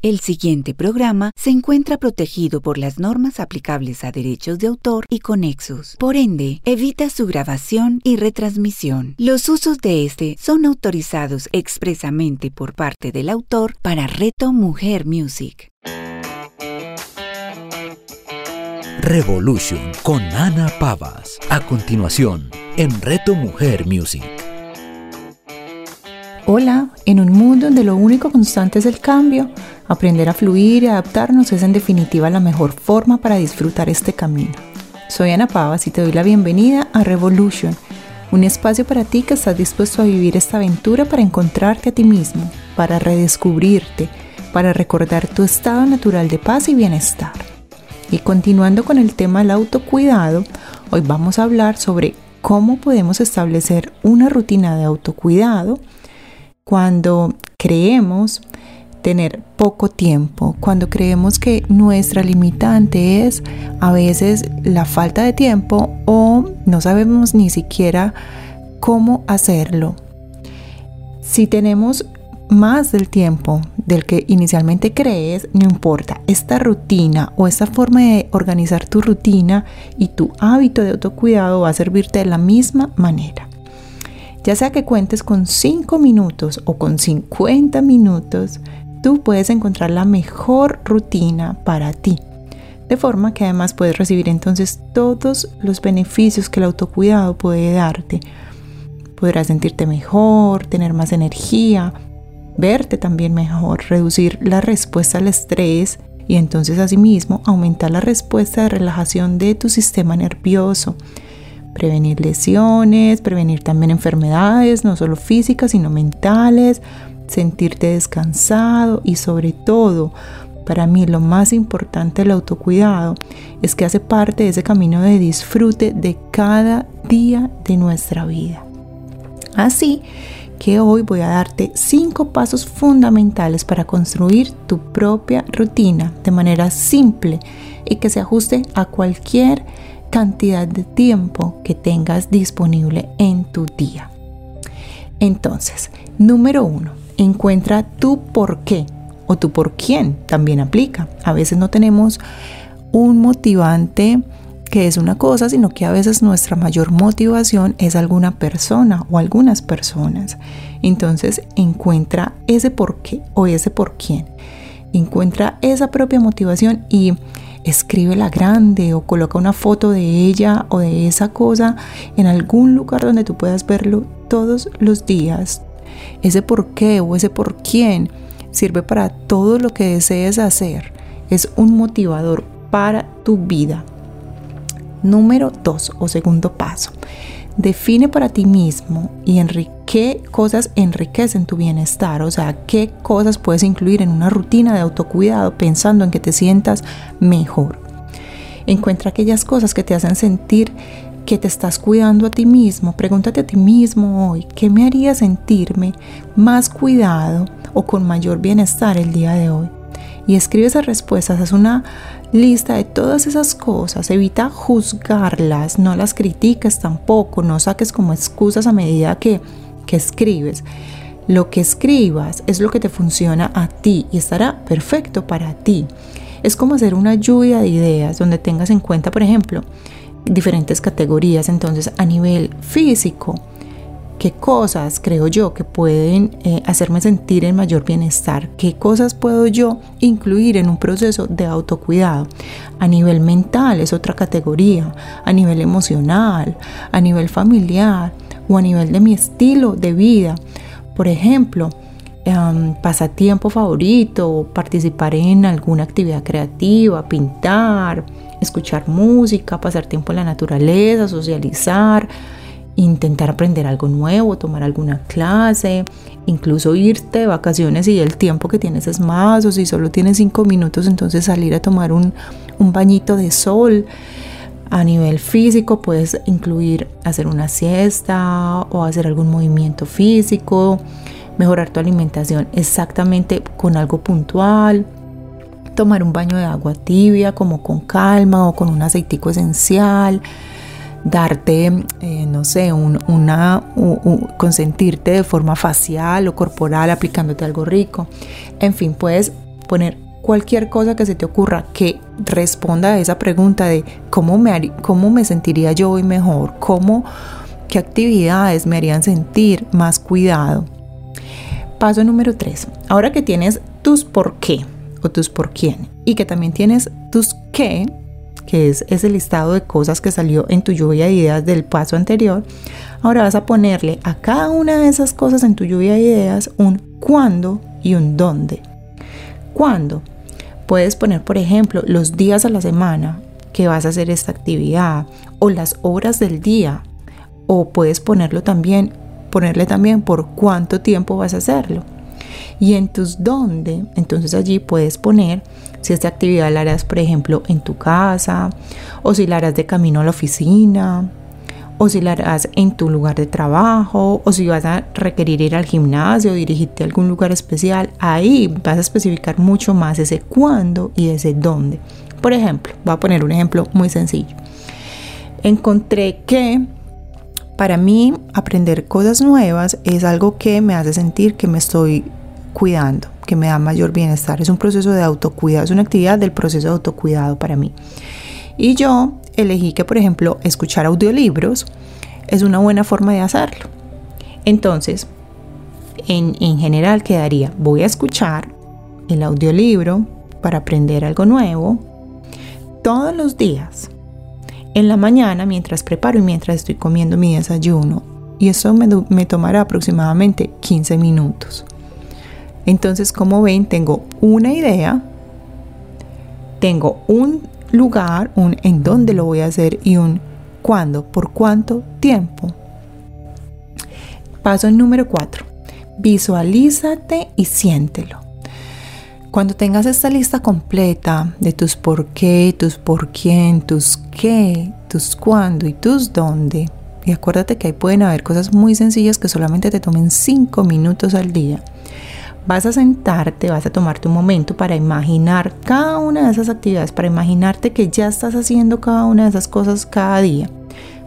El siguiente programa se encuentra protegido por las normas aplicables a derechos de autor y conexos. Por ende, evita su grabación y retransmisión. Los usos de este son autorizados expresamente por parte del autor para Reto Mujer Music. Revolution con Ana Pavas. A continuación, en Reto Mujer Music. Donde lo único constante es el cambio, aprender a fluir y adaptarnos es en definitiva la mejor forma para disfrutar este camino. Soy Ana Pavas y te doy la bienvenida a Revolution, un espacio para ti que estás dispuesto a vivir esta aventura para encontrarte a ti mismo, para redescubrirte, para recordar tu estado natural de paz y bienestar. Y continuando con el tema del autocuidado, hoy vamos a hablar sobre cómo podemos establecer una rutina de autocuidado cuando creemos tener poco tiempo, cuando creemos que nuestra limitante es a veces la falta de tiempo o no sabemos ni siquiera cómo hacerlo. Si tenemos más del tiempo del que inicialmente crees, no importa, esta rutina o esta forma de organizar tu rutina y tu hábito de autocuidado va a servirte de la misma manera. Ya sea que cuentes con 5 minutos o con 50 minutos, tú puedes encontrar la mejor rutina para ti. De forma que además puedes recibir entonces todos los beneficios que el autocuidado puede darte. Podrás sentirte mejor, tener más energía, verte también mejor, reducir la respuesta al estrés y entonces asimismo aumentar la respuesta de relajación de tu sistema nervioso prevenir lesiones, prevenir también enfermedades, no solo físicas, sino mentales, sentirte descansado y sobre todo, para mí lo más importante del autocuidado es que hace parte de ese camino de disfrute de cada día de nuestra vida. Así que hoy voy a darte cinco pasos fundamentales para construir tu propia rutina de manera simple y que se ajuste a cualquier cantidad de tiempo que tengas disponible en tu día. Entonces, número uno, encuentra tu por qué o tu por quién también aplica. A veces no tenemos un motivante que es una cosa, sino que a veces nuestra mayor motivación es alguna persona o algunas personas. Entonces encuentra ese por qué o ese por quién. Encuentra esa propia motivación y escríbela grande o coloca una foto de ella o de esa cosa en algún lugar donde tú puedas verlo todos los días. Ese por qué o ese por quién sirve para todo lo que desees hacer. Es un motivador para tu vida. Número dos o segundo paso. Define para ti mismo y qué cosas enriquecen tu bienestar, o sea, qué cosas puedes incluir en una rutina de autocuidado pensando en que te sientas mejor. Encuentra aquellas cosas que te hacen sentir que te estás cuidando a ti mismo. Pregúntate a ti mismo hoy, ¿qué me haría sentirme más cuidado o con mayor bienestar el día de hoy? Y escribe esas respuestas, haz una lista de todas esas cosas, evita juzgarlas, no las critiques tampoco, no saques como excusas a medida que, que escribes. Lo que escribas es lo que te funciona a ti y estará perfecto para ti. Es como hacer una lluvia de ideas donde tengas en cuenta, por ejemplo, diferentes categorías. Entonces, a nivel físico, qué cosas creo yo que pueden eh, hacerme sentir en mayor bienestar, qué cosas puedo yo incluir en un proceso de autocuidado. A nivel mental es otra categoría, a nivel emocional, a nivel familiar o a nivel de mi estilo de vida. Por ejemplo, em, pasatiempo favorito, participar en alguna actividad creativa, pintar, escuchar música, pasar tiempo en la naturaleza, socializar intentar aprender algo nuevo, tomar alguna clase, incluso irte de vacaciones y el tiempo que tienes es más, o si solo tienes cinco minutos, entonces salir a tomar un, un bañito de sol. A nivel físico puedes incluir hacer una siesta o hacer algún movimiento físico, mejorar tu alimentación exactamente con algo puntual, tomar un baño de agua tibia como con calma o con un aceitico esencial, darte, eh, no sé, una, consentirte de forma facial o corporal aplicándote algo rico. En fin, puedes poner cualquier cosa que se te ocurra que responda a esa pregunta de cómo me, cómo me sentiría yo hoy mejor, cómo, qué actividades me harían sentir más cuidado. Paso número 3. Ahora que tienes tus por qué o tus por quién y que también tienes tus qué, que es ese listado de cosas que salió en tu lluvia de ideas del paso anterior, ahora vas a ponerle a cada una de esas cosas en tu lluvia de ideas un cuándo y un dónde. ¿Cuándo? Puedes poner, por ejemplo, los días a la semana que vas a hacer esta actividad o las horas del día. O puedes ponerlo también, ponerle también por cuánto tiempo vas a hacerlo. Y en tus dónde, entonces allí puedes poner si esta actividad la harás, por ejemplo, en tu casa, o si la harás de camino a la oficina, o si la harás en tu lugar de trabajo, o si vas a requerir ir al gimnasio, dirigirte a algún lugar especial, ahí vas a especificar mucho más ese cuándo y ese dónde. Por ejemplo, voy a poner un ejemplo muy sencillo. Encontré que para mí aprender cosas nuevas es algo que me hace sentir que me estoy cuidando, que me da mayor bienestar. Es un proceso de autocuidado, es una actividad del proceso de autocuidado para mí. Y yo elegí que, por ejemplo, escuchar audiolibros es una buena forma de hacerlo. Entonces, en, en general quedaría, voy a escuchar el audiolibro para aprender algo nuevo todos los días. En la mañana, mientras preparo y mientras estoy comiendo mi desayuno. Y eso me, me tomará aproximadamente 15 minutos. Entonces, como ven, tengo una idea, tengo un lugar, un en dónde lo voy a hacer y un cuándo, por cuánto tiempo. Paso número 4. Visualízate y siéntelo. Cuando tengas esta lista completa de tus por qué, tus por quién, tus qué, tus cuándo y tus dónde, y acuérdate que ahí pueden haber cosas muy sencillas que solamente te tomen 5 minutos al día vas a sentarte, vas a tomarte un momento para imaginar cada una de esas actividades, para imaginarte que ya estás haciendo cada una de esas cosas cada día.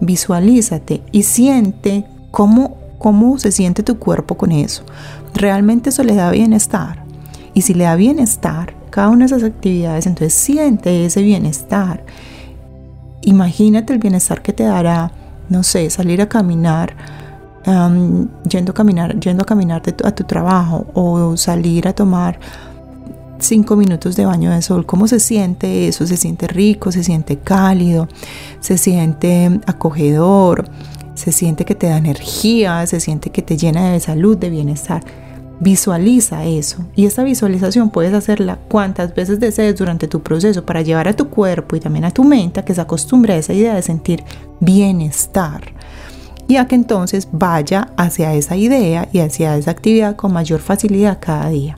Visualízate y siente cómo, cómo se siente tu cuerpo con eso. ¿Realmente eso le da bienestar? Y si le da bienestar, cada una de esas actividades, entonces siente ese bienestar. Imagínate el bienestar que te dará, no sé, salir a caminar yendo a caminar, yendo a caminar a tu trabajo o salir a tomar cinco minutos de baño de sol, ¿cómo se siente eso? Se siente rico, se siente cálido, se siente acogedor, se siente que te da energía, se siente que te llena de salud, de bienestar. Visualiza eso. Y esa visualización puedes hacerla cuantas veces desees durante tu proceso para llevar a tu cuerpo y también a tu mente a que se acostumbre a esa idea de sentir bienestar y a que entonces vaya hacia esa idea y hacia esa actividad con mayor facilidad cada día.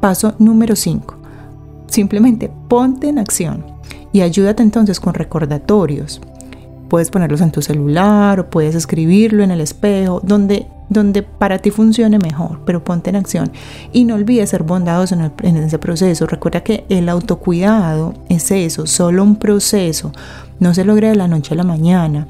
Paso número 5. Simplemente ponte en acción y ayúdate entonces con recordatorios. Puedes ponerlos en tu celular o puedes escribirlo en el espejo, donde, donde para ti funcione mejor, pero ponte en acción. Y no olvides ser bondadoso en, en ese proceso. Recuerda que el autocuidado es eso, solo un proceso. No se logra de la noche a la mañana.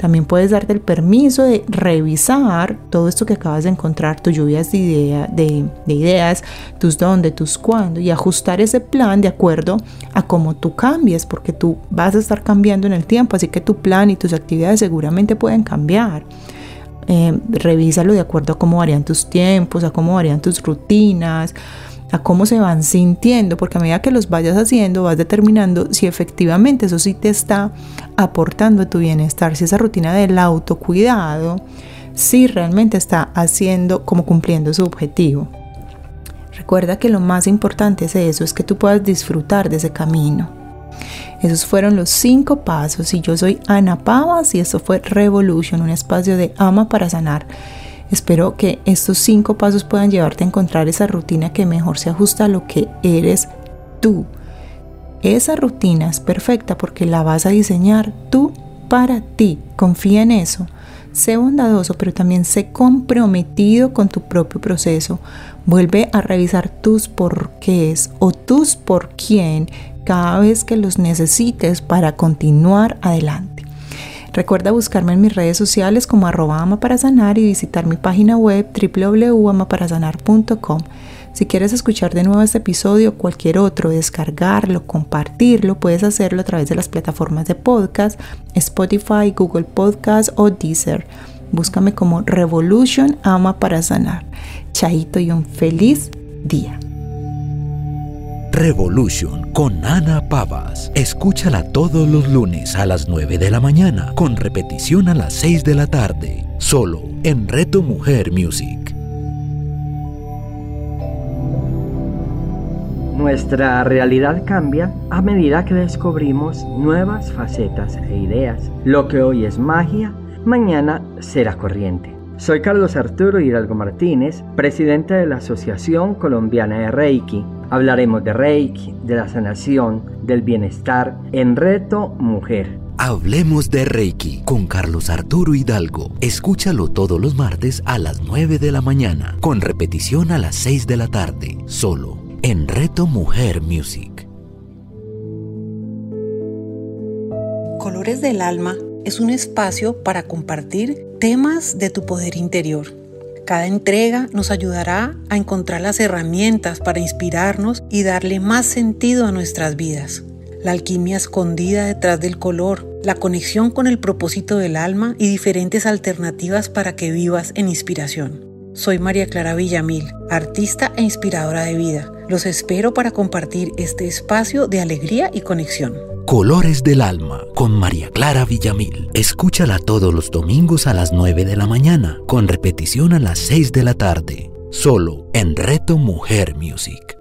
También puedes darte el permiso de revisar todo esto que acabas de encontrar, tus lluvias de, de, ideas, tus dónde, tus cuándo, y ajustar ese plan de acuerdo a cómo tú cambies, porque tú vas a estar cambiando en el tiempo, así que tu plan y tus actividades seguramente pueden cambiar. Eh, revísalo de acuerdo a cómo varían tus tiempos, a cómo varían tus rutinas, a cómo se van sintiendo, porque a medida que los vayas haciendo vas determinando si efectivamente eso sí te está aportando a tu bienestar, si esa rutina del autocuidado, si realmente está haciendo como cumpliendo su objetivo. Recuerda que lo más importante es eso, es que tú puedas disfrutar de ese camino. Esos fueron los cinco pasos y yo soy Ana Pavas y esto fue Revolution, un espacio de ama para sanar Espero que estos cinco pasos puedan llevarte a encontrar esa rutina que mejor se ajusta a lo que eres tú. Esa rutina es perfecta porque la vas a diseñar tú para ti. Confía en eso. Sé bondadoso, pero también sé comprometido con tu propio proceso. Vuelve a revisar tus porqués o tus por quién cada vez que los necesites para continuar adelante. Recuerda buscarme en mis redes sociales como arroba ama para sanar y visitar mi página web www.amaparasanar.com. Si quieres escuchar de nuevo este episodio o cualquier otro, descargarlo, compartirlo, puedes hacerlo a través de las plataformas de podcast, Spotify, Google Podcast o Deezer. Búscame como Revolution Ama para Sanar. Chaito y un feliz día. Revolution con Ana Pavas. Escúchala todos los lunes a las 9 de la mañana, con repetición a las 6 de la tarde, solo en Reto Mujer Music. Nuestra realidad cambia a medida que descubrimos nuevas facetas e ideas. Lo que hoy es magia, mañana será corriente. Soy Carlos Arturo Hidalgo Martínez, presidente de la Asociación Colombiana de Reiki. Hablaremos de Reiki, de la sanación, del bienestar en Reto Mujer. Hablemos de Reiki con Carlos Arturo Hidalgo. Escúchalo todos los martes a las 9 de la mañana, con repetición a las 6 de la tarde, solo en Reto Mujer Music. Colores del Alma es un espacio para compartir temas de tu poder interior. Cada entrega nos ayudará a encontrar las herramientas para inspirarnos y darle más sentido a nuestras vidas. La alquimia escondida detrás del color, la conexión con el propósito del alma y diferentes alternativas para que vivas en inspiración. Soy María Clara Villamil, artista e inspiradora de vida. Los espero para compartir este espacio de alegría y conexión. Colores del Alma con María Clara Villamil. Escúchala todos los domingos a las 9 de la mañana, con repetición a las 6 de la tarde, solo en Reto Mujer Music.